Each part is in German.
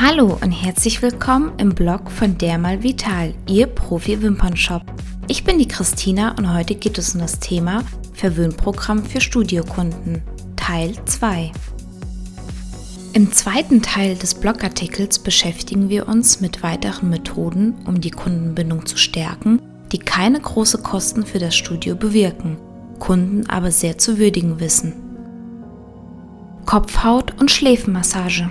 Hallo und herzlich willkommen im Blog von Dermal Vital, Ihr Profi-Wimpernshop. Ich bin die Christina und heute geht es um das Thema Verwöhnprogramm für Studiokunden, Teil 2. Im zweiten Teil des Blogartikels beschäftigen wir uns mit weiteren Methoden, um die Kundenbindung zu stärken, die keine großen Kosten für das Studio bewirken, Kunden aber sehr zu würdigen wissen. Kopfhaut- und Schläfenmassage.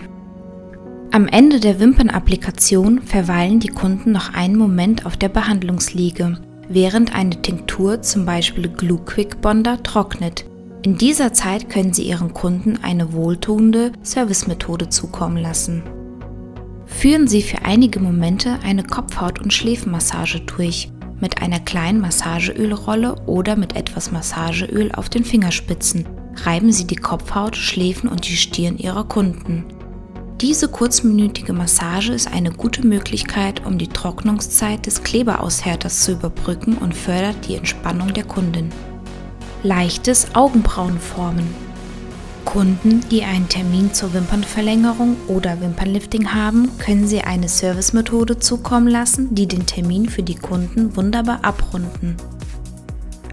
Am Ende der Wimpernapplikation verweilen die Kunden noch einen Moment auf der Behandlungsliege, während eine Tinktur, zum Beispiel Glue Quick Bonder, trocknet. In dieser Zeit können Sie Ihren Kunden eine wohltuende Servicemethode zukommen lassen. Führen Sie für einige Momente eine Kopfhaut- und Schläfenmassage durch, mit einer kleinen Massageölrolle oder mit etwas Massageöl auf den Fingerspitzen. Reiben Sie die Kopfhaut, Schläfen und die Stirn Ihrer Kunden. Diese kurzminütige Massage ist eine gute Möglichkeit, um die Trocknungszeit des Kleberaushärters zu überbrücken und fördert die Entspannung der Kundin. Leichtes Augenbrauenformen. Kunden, die einen Termin zur Wimpernverlängerung oder Wimpernlifting haben, können sie eine Servicemethode zukommen lassen, die den Termin für die Kunden wunderbar abrunden.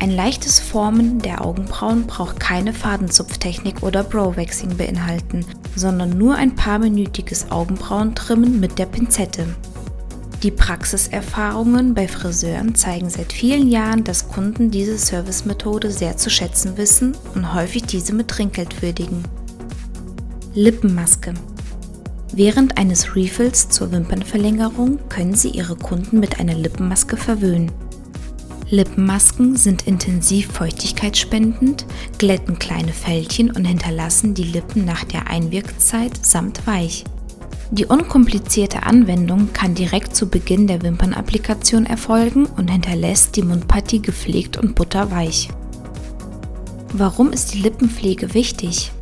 Ein leichtes Formen der Augenbrauen braucht keine Fadenzupftechnik oder Brow-Waxing beinhalten, sondern nur ein paar minütiges Augenbrauentrimmen mit der Pinzette. Die Praxiserfahrungen bei Friseuren zeigen seit vielen Jahren, dass Kunden diese Servicemethode sehr zu schätzen wissen und häufig diese mit Trinkgeld würdigen. Lippenmaske. Während eines Refills zur Wimpernverlängerung können Sie Ihre Kunden mit einer Lippenmaske verwöhnen. Lippenmasken sind intensiv feuchtigkeitsspendend, glätten kleine Fältchen und hinterlassen die Lippen nach der Einwirkzeit samt weich. Die unkomplizierte Anwendung kann direkt zu Beginn der Wimpernapplikation erfolgen und hinterlässt die Mundpartie gepflegt und butterweich. Warum ist die Lippenpflege wichtig?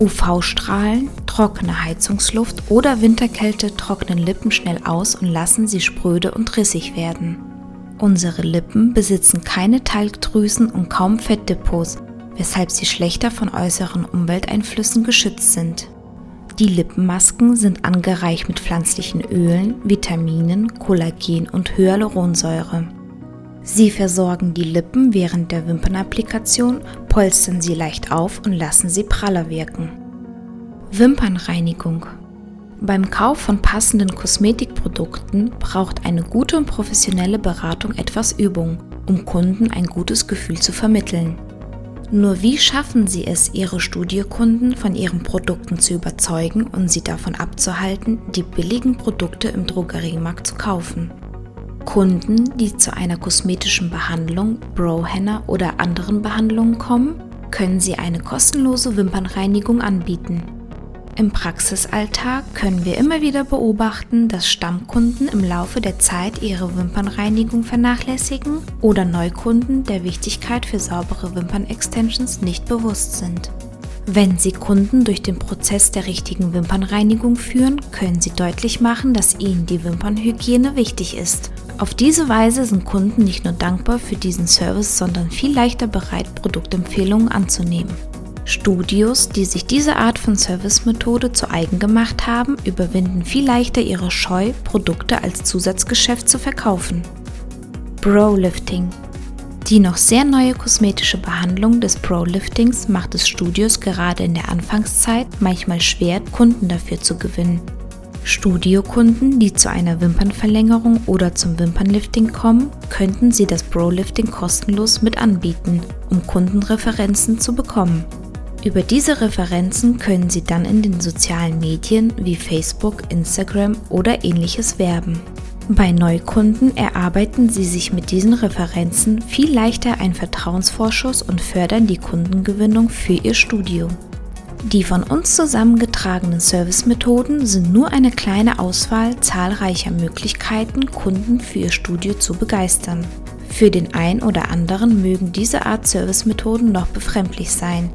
UV-Strahlen, trockene Heizungsluft oder Winterkälte trocknen Lippen schnell aus und lassen sie spröde und rissig werden. Unsere Lippen besitzen keine Talgdrüsen und kaum Fettdepots, weshalb sie schlechter von äußeren Umwelteinflüssen geschützt sind. Die Lippenmasken sind angereicht mit pflanzlichen Ölen, Vitaminen, Kollagen und Hyaluronsäure. Sie versorgen die Lippen während der Wimpernapplikation, polstern sie leicht auf und lassen sie praller wirken. Wimpernreinigung beim Kauf von passenden Kosmetikprodukten braucht eine gute und professionelle Beratung etwas Übung, um Kunden ein gutes Gefühl zu vermitteln. Nur wie schaffen Sie es, Ihre Studiokunden von Ihren Produkten zu überzeugen und sie davon abzuhalten, die billigen Produkte im Drogeriemarkt zu kaufen? Kunden, die zu einer kosmetischen Behandlung, Brow-Henna oder anderen Behandlungen kommen, können Sie eine kostenlose Wimpernreinigung anbieten. Im Praxisalltag können wir immer wieder beobachten, dass Stammkunden im Laufe der Zeit ihre Wimpernreinigung vernachlässigen oder Neukunden der Wichtigkeit für saubere Wimpernextensions nicht bewusst sind. Wenn Sie Kunden durch den Prozess der richtigen Wimpernreinigung führen, können Sie deutlich machen, dass Ihnen die Wimpernhygiene wichtig ist. Auf diese Weise sind Kunden nicht nur dankbar für diesen Service, sondern viel leichter bereit, Produktempfehlungen anzunehmen. Studios, die sich diese Art von Servicemethode zu eigen gemacht haben, überwinden viel leichter ihre Scheu, Produkte als Zusatzgeschäft zu verkaufen. Bro-Lifting Die noch sehr neue kosmetische Behandlung des Bro-Liftings macht es Studios gerade in der Anfangszeit manchmal schwer, Kunden dafür zu gewinnen. Studiokunden, die zu einer Wimpernverlängerung oder zum Wimpernlifting kommen, könnten sie das Bro-Lifting kostenlos mit anbieten, um Kundenreferenzen zu bekommen. Über diese Referenzen können Sie dann in den sozialen Medien wie Facebook, Instagram oder ähnliches werben. Bei Neukunden erarbeiten Sie sich mit diesen Referenzen viel leichter einen Vertrauensvorschuss und fördern die Kundengewinnung für Ihr Studio. Die von uns zusammengetragenen Servicemethoden sind nur eine kleine Auswahl zahlreicher Möglichkeiten, Kunden für Ihr Studio zu begeistern. Für den einen oder anderen mögen diese Art Servicemethoden noch befremdlich sein,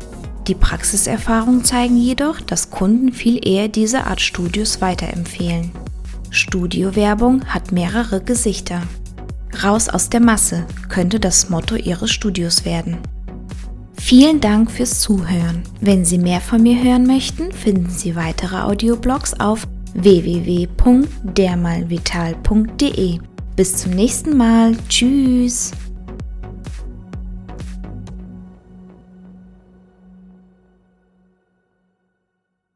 die Praxiserfahrungen zeigen jedoch, dass Kunden viel eher diese Art Studios weiterempfehlen. Studiowerbung hat mehrere Gesichter. Raus aus der Masse könnte das Motto Ihres Studios werden. Vielen Dank fürs Zuhören. Wenn Sie mehr von mir hören möchten, finden Sie weitere Audioblogs auf www.dermalvital.de. Bis zum nächsten Mal. Tschüss.